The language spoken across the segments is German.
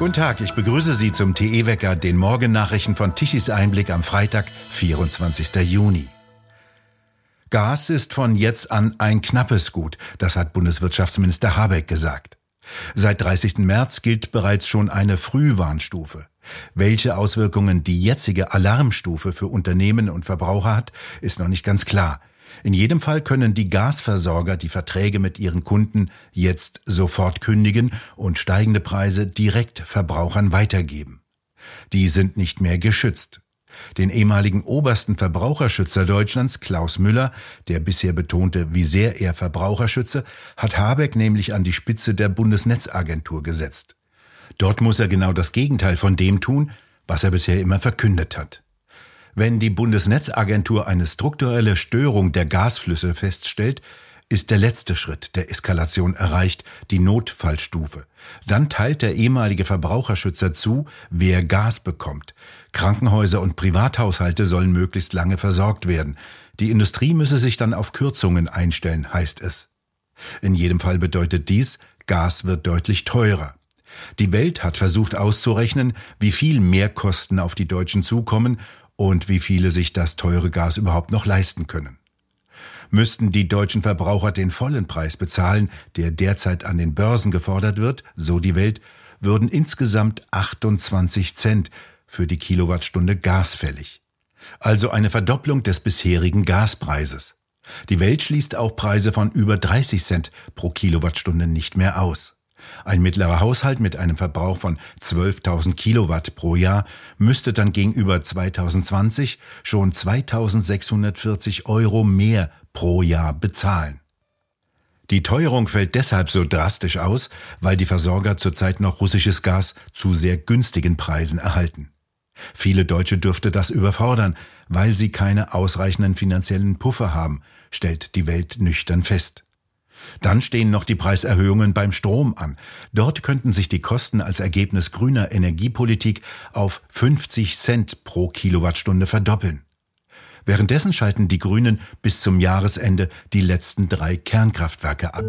Guten Tag, ich begrüße Sie zum TE-Wecker, den Morgennachrichten von Tichys Einblick am Freitag, 24. Juni. Gas ist von jetzt an ein knappes Gut, das hat Bundeswirtschaftsminister Habeck gesagt. Seit 30. März gilt bereits schon eine Frühwarnstufe. Welche Auswirkungen die jetzige Alarmstufe für Unternehmen und Verbraucher hat, ist noch nicht ganz klar. In jedem Fall können die Gasversorger die Verträge mit ihren Kunden jetzt sofort kündigen und steigende Preise direkt Verbrauchern weitergeben. Die sind nicht mehr geschützt. Den ehemaligen obersten Verbraucherschützer Deutschlands, Klaus Müller, der bisher betonte, wie sehr er Verbraucher schütze, hat Habeck nämlich an die Spitze der Bundesnetzagentur gesetzt. Dort muss er genau das Gegenteil von dem tun, was er bisher immer verkündet hat. Wenn die Bundesnetzagentur eine strukturelle Störung der Gasflüsse feststellt, ist der letzte Schritt der Eskalation erreicht, die Notfallstufe. Dann teilt der ehemalige Verbraucherschützer zu, wer Gas bekommt. Krankenhäuser und Privathaushalte sollen möglichst lange versorgt werden. Die Industrie müsse sich dann auf Kürzungen einstellen, heißt es. In jedem Fall bedeutet dies, Gas wird deutlich teurer. Die Welt hat versucht auszurechnen, wie viel Mehrkosten auf die Deutschen zukommen und wie viele sich das teure Gas überhaupt noch leisten können. Müssten die deutschen Verbraucher den vollen Preis bezahlen, der derzeit an den Börsen gefordert wird, so die Welt, würden insgesamt 28 Cent für die Kilowattstunde Gas fällig. Also eine Verdopplung des bisherigen Gaspreises. Die Welt schließt auch Preise von über 30 Cent pro Kilowattstunde nicht mehr aus. Ein mittlerer Haushalt mit einem Verbrauch von 12.000 Kilowatt pro Jahr müsste dann gegenüber 2020 schon 2.640 Euro mehr pro Jahr bezahlen. Die Teuerung fällt deshalb so drastisch aus, weil die Versorger zurzeit noch russisches Gas zu sehr günstigen Preisen erhalten. Viele Deutsche dürfte das überfordern, weil sie keine ausreichenden finanziellen Puffer haben, stellt die Welt nüchtern fest. Dann stehen noch die Preiserhöhungen beim Strom an. Dort könnten sich die Kosten als Ergebnis grüner Energiepolitik auf 50 Cent pro Kilowattstunde verdoppeln. Währenddessen schalten die Grünen bis zum Jahresende die letzten drei Kernkraftwerke ab.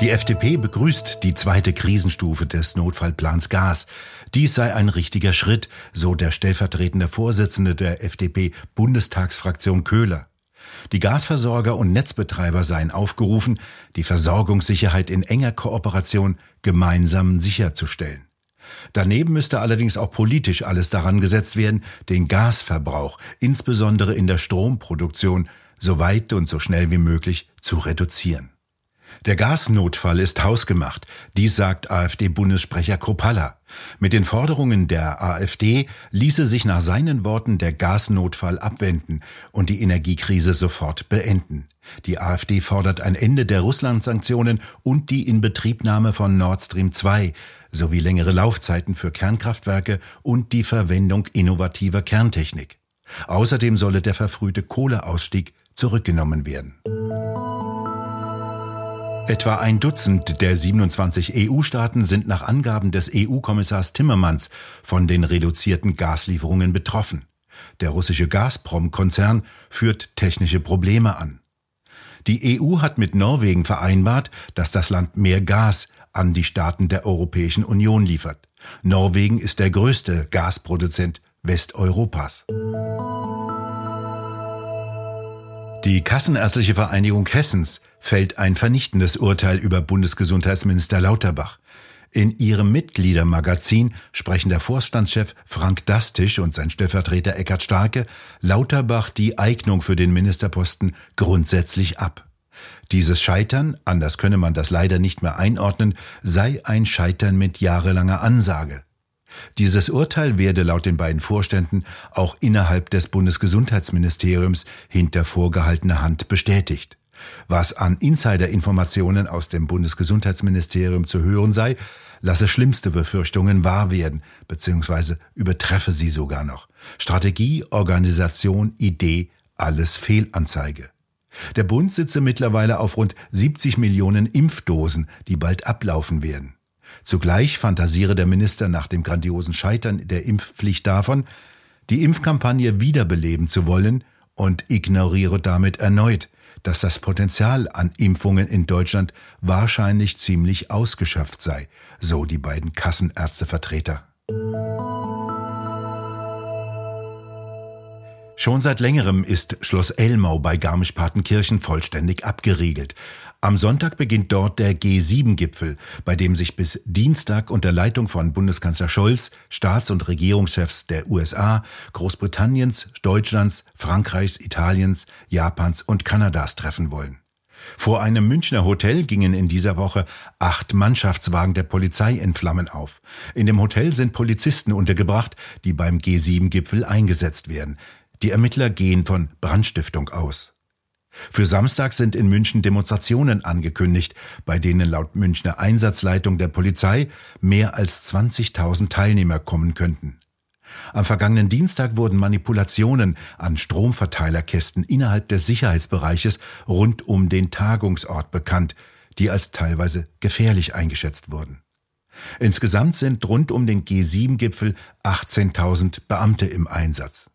Die FDP begrüßt die zweite Krisenstufe des Notfallplans Gas. Dies sei ein richtiger Schritt, so der stellvertretende Vorsitzende der FDP-Bundestagsfraktion Köhler. Die Gasversorger und Netzbetreiber seien aufgerufen, die Versorgungssicherheit in enger Kooperation gemeinsam sicherzustellen. Daneben müsste allerdings auch politisch alles daran gesetzt werden, den Gasverbrauch, insbesondere in der Stromproduktion, so weit und so schnell wie möglich zu reduzieren. Der Gasnotfall ist hausgemacht, dies sagt AfD-Bundessprecher Kropalla. Mit den Forderungen der AfD ließe sich nach seinen Worten der Gasnotfall abwenden und die Energiekrise sofort beenden. Die AfD fordert ein Ende der Russland-Sanktionen und die Inbetriebnahme von Nord Stream 2 sowie längere Laufzeiten für Kernkraftwerke und die Verwendung innovativer Kerntechnik. Außerdem solle der verfrühte Kohleausstieg zurückgenommen werden. Etwa ein Dutzend der 27 EU-Staaten sind nach Angaben des EU-Kommissars Timmermans von den reduzierten Gaslieferungen betroffen. Der russische Gazprom-Konzern führt technische Probleme an. Die EU hat mit Norwegen vereinbart, dass das Land mehr Gas an die Staaten der Europäischen Union liefert. Norwegen ist der größte Gasproduzent Westeuropas. Die Kassenärztliche Vereinigung Hessens fällt ein vernichtendes Urteil über Bundesgesundheitsminister Lauterbach. In ihrem Mitgliedermagazin sprechen der Vorstandschef Frank Dastisch und sein Stellvertreter Eckhard Starke Lauterbach die Eignung für den Ministerposten grundsätzlich ab. Dieses Scheitern, anders könne man das leider nicht mehr einordnen, sei ein Scheitern mit jahrelanger Ansage. Dieses Urteil werde laut den beiden Vorständen auch innerhalb des Bundesgesundheitsministeriums hinter vorgehaltener Hand bestätigt. Was an Insider-Informationen aus dem Bundesgesundheitsministerium zu hören sei, lasse schlimmste Befürchtungen wahr werden, beziehungsweise übertreffe sie sogar noch. Strategie, Organisation, Idee, alles Fehlanzeige. Der Bund sitze mittlerweile auf rund 70 Millionen Impfdosen, die bald ablaufen werden. Zugleich fantasiere der Minister nach dem grandiosen Scheitern der Impfpflicht davon, die Impfkampagne wiederbeleben zu wollen und ignoriere damit erneut, dass das Potenzial an Impfungen in Deutschland wahrscheinlich ziemlich ausgeschöpft sei, so die beiden Kassenärztevertreter. Schon seit längerem ist Schloss Elmau bei Garmisch-Partenkirchen vollständig abgeriegelt. Am Sonntag beginnt dort der G7-Gipfel, bei dem sich bis Dienstag unter Leitung von Bundeskanzler Scholz Staats- und Regierungschefs der USA, Großbritanniens, Deutschlands, Frankreichs, Italiens, Japans und Kanadas treffen wollen. Vor einem Münchner Hotel gingen in dieser Woche acht Mannschaftswagen der Polizei in Flammen auf. In dem Hotel sind Polizisten untergebracht, die beim G7-Gipfel eingesetzt werden. Die Ermittler gehen von Brandstiftung aus. Für Samstag sind in München Demonstrationen angekündigt, bei denen laut Münchner Einsatzleitung der Polizei mehr als 20.000 Teilnehmer kommen könnten. Am vergangenen Dienstag wurden Manipulationen an Stromverteilerkästen innerhalb des Sicherheitsbereiches rund um den Tagungsort bekannt, die als teilweise gefährlich eingeschätzt wurden. Insgesamt sind rund um den G7-Gipfel 18.000 Beamte im Einsatz.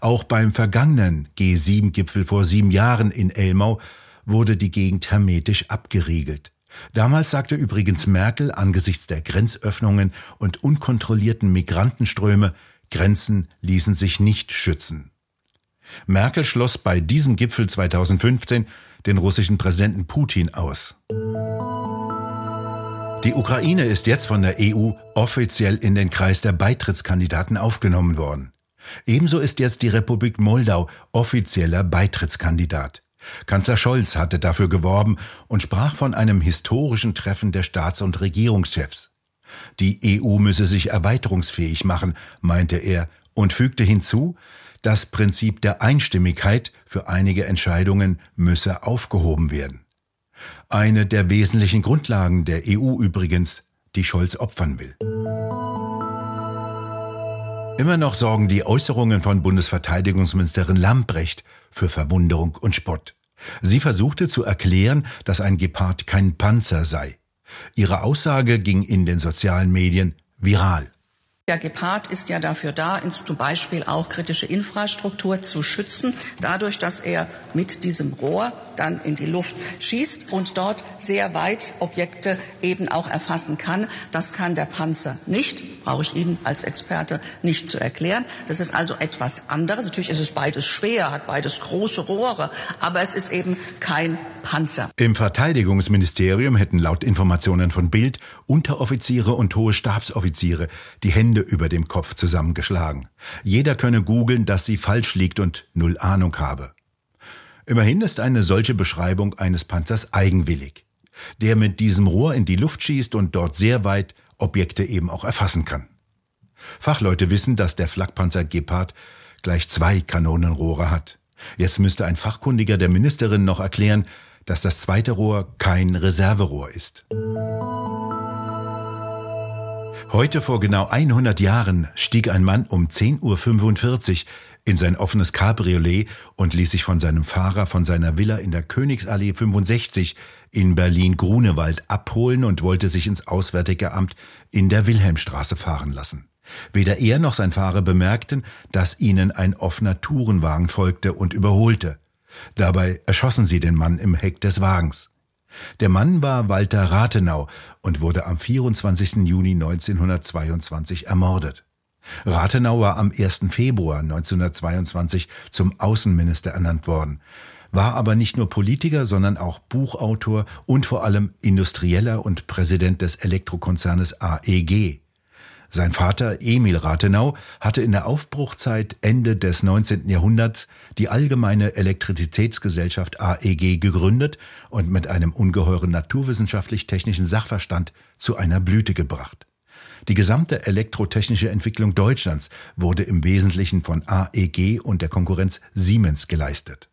Auch beim vergangenen G7-Gipfel vor sieben Jahren in Elmau wurde die Gegend hermetisch abgeriegelt. Damals sagte übrigens Merkel angesichts der Grenzöffnungen und unkontrollierten Migrantenströme, Grenzen ließen sich nicht schützen. Merkel schloss bei diesem Gipfel 2015 den russischen Präsidenten Putin aus. Die Ukraine ist jetzt von der EU offiziell in den Kreis der Beitrittskandidaten aufgenommen worden. Ebenso ist jetzt die Republik Moldau offizieller Beitrittskandidat. Kanzler Scholz hatte dafür geworben und sprach von einem historischen Treffen der Staats- und Regierungschefs. Die EU müsse sich erweiterungsfähig machen, meinte er und fügte hinzu, das Prinzip der Einstimmigkeit für einige Entscheidungen müsse aufgehoben werden. Eine der wesentlichen Grundlagen der EU übrigens, die Scholz opfern will. Immer noch sorgen die Äußerungen von Bundesverteidigungsministerin Lambrecht für Verwunderung und Spott. Sie versuchte zu erklären, dass ein Gepard kein Panzer sei. Ihre Aussage ging in den sozialen Medien viral. Der Gepard ist ja dafür da, zum Beispiel auch kritische Infrastruktur zu schützen, dadurch, dass er mit diesem Rohr dann in die Luft schießt und dort sehr weit Objekte eben auch erfassen kann. Das kann der Panzer nicht, brauche ich Ihnen als Experte nicht zu erklären. Das ist also etwas anderes. Natürlich ist es beides schwer, hat beides große Rohre, aber es ist eben kein Panzer. Im Verteidigungsministerium hätten laut Informationen von Bild Unteroffiziere und hohe Stabsoffiziere die Hände über dem Kopf zusammengeschlagen. Jeder könne googeln, dass sie falsch liegt und null Ahnung habe. Immerhin ist eine solche Beschreibung eines Panzers eigenwillig, der mit diesem Rohr in die Luft schießt und dort sehr weit Objekte eben auch erfassen kann. Fachleute wissen, dass der Flakpanzer Gepard gleich zwei Kanonenrohre hat. Jetzt müsste ein Fachkundiger der Ministerin noch erklären, dass das zweite Rohr kein Reserverohr ist. Heute vor genau 100 Jahren stieg ein Mann um 10.45 Uhr in sein offenes Cabriolet und ließ sich von seinem Fahrer von seiner Villa in der Königsallee 65 in Berlin-Grunewald abholen und wollte sich ins Auswärtige Amt in der Wilhelmstraße fahren lassen. Weder er noch sein Fahrer bemerkten, dass ihnen ein offener Tourenwagen folgte und überholte. Dabei erschossen sie den Mann im Heck des Wagens. Der Mann war Walter Rathenau und wurde am 24. Juni 1922 ermordet. Rathenau war am 1. Februar 1922 zum Außenminister ernannt worden, war aber nicht nur Politiker, sondern auch Buchautor und vor allem Industrieller und Präsident des Elektrokonzernes AEG. Sein Vater Emil Rathenau hatte in der Aufbruchzeit Ende des 19. Jahrhunderts die Allgemeine Elektrizitätsgesellschaft AEG gegründet und mit einem ungeheuren naturwissenschaftlich-technischen Sachverstand zu einer Blüte gebracht. Die gesamte elektrotechnische Entwicklung Deutschlands wurde im Wesentlichen von AEG und der Konkurrenz Siemens geleistet.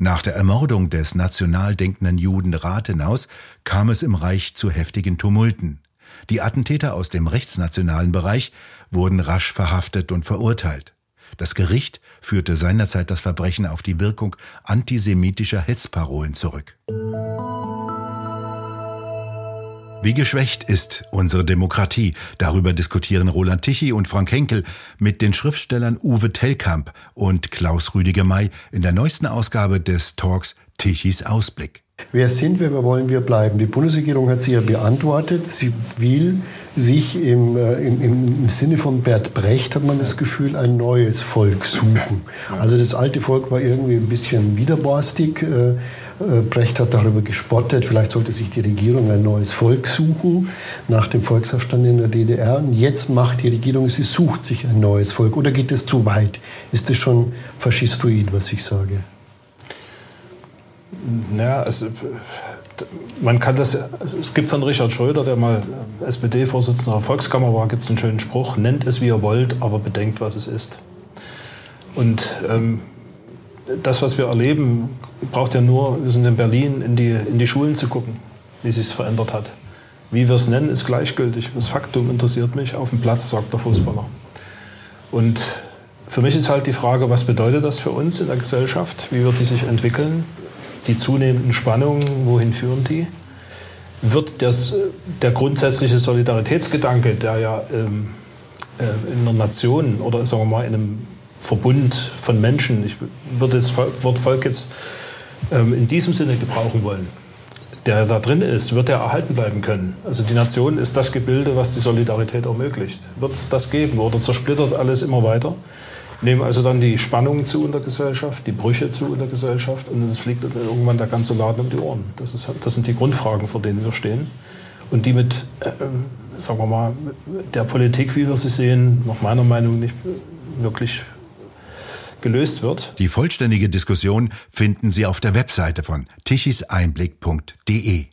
Nach der Ermordung des national denkenden Juden Rathenaus kam es im Reich zu heftigen Tumulten. Die Attentäter aus dem rechtsnationalen Bereich wurden rasch verhaftet und verurteilt. Das Gericht führte seinerzeit das Verbrechen auf die Wirkung antisemitischer Hetzparolen zurück. Wie geschwächt ist unsere Demokratie? Darüber diskutieren Roland Tichy und Frank Henkel mit den Schriftstellern Uwe Tellkamp und Klaus Rüdiger May in der neuesten Ausgabe des Talks Tichys Ausblick. Wer sind wir, wer wollen wir bleiben? Die Bundesregierung hat sich ja beantwortet. Sie will sich im, äh, im, im, Sinne von Bert Brecht, hat man das Gefühl, ein neues Volk suchen. Also das alte Volk war irgendwie ein bisschen widerborstig. Äh, äh, Brecht hat darüber gespottet, vielleicht sollte sich die Regierung ein neues Volk suchen, nach dem Volksaufstand in der DDR. Und jetzt macht die Regierung, sie sucht sich ein neues Volk. Oder geht es zu weit? Ist das schon faschistoid, was ich sage? Ja, also, man kann das, also es gibt von Richard Schröder, der mal SPD-Vorsitzender der Volkskammer war, gibt es einen schönen Spruch, nennt es wie ihr wollt, aber bedenkt, was es ist. Und ähm, das, was wir erleben, braucht ja nur, wir sind in Berlin, in die, in die Schulen zu gucken, wie sich es verändert hat. Wie wir es nennen, ist gleichgültig. Das Faktum interessiert mich. Auf dem Platz, sagt der Fußballer. Und für mich ist halt die Frage, was bedeutet das für uns in der Gesellschaft? Wie wird die sich entwickeln? Die zunehmenden Spannungen, wohin führen die? Wird das, der grundsätzliche Solidaritätsgedanke, der ja ähm, äh, in einer Nation oder sagen wir mal in einem Verbund von Menschen, ich würde das Wort Volk jetzt ähm, in diesem Sinne gebrauchen wollen, der da drin ist, wird er erhalten bleiben können. Also die Nation ist das Gebilde, was die Solidarität ermöglicht. Wird es das geben oder zersplittert alles immer weiter? Nehmen also dann die Spannungen zu in der Gesellschaft, die Brüche zu in der Gesellschaft und es fliegt irgendwann der ganze Laden um die Ohren. Das, ist, das sind die Grundfragen, vor denen wir stehen. Und die mit, äh, sagen wir mal, der Politik, wie wir sie sehen, nach meiner Meinung nicht wirklich gelöst wird. Die vollständige Diskussion finden Sie auf der Webseite von tichiseinblick.de.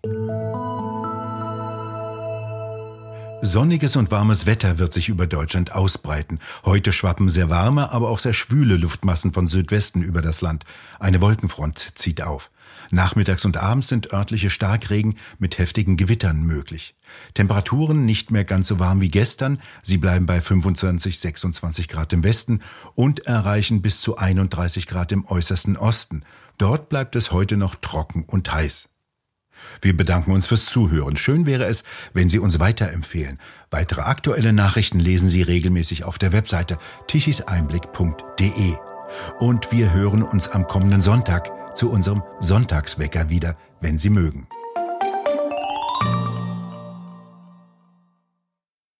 Sonniges und warmes Wetter wird sich über Deutschland ausbreiten. Heute schwappen sehr warme, aber auch sehr schwüle Luftmassen von Südwesten über das Land. Eine Wolkenfront zieht auf. Nachmittags und abends sind örtliche Starkregen mit heftigen Gewittern möglich. Temperaturen nicht mehr ganz so warm wie gestern. Sie bleiben bei 25, 26 Grad im Westen und erreichen bis zu 31 Grad im äußersten Osten. Dort bleibt es heute noch trocken und heiß. Wir bedanken uns fürs Zuhören. Schön wäre es, wenn Sie uns weiterempfehlen. Weitere aktuelle Nachrichten lesen Sie regelmäßig auf der Webseite tichiseinblick.de. Und wir hören uns am kommenden Sonntag zu unserem Sonntagswecker wieder, wenn Sie mögen.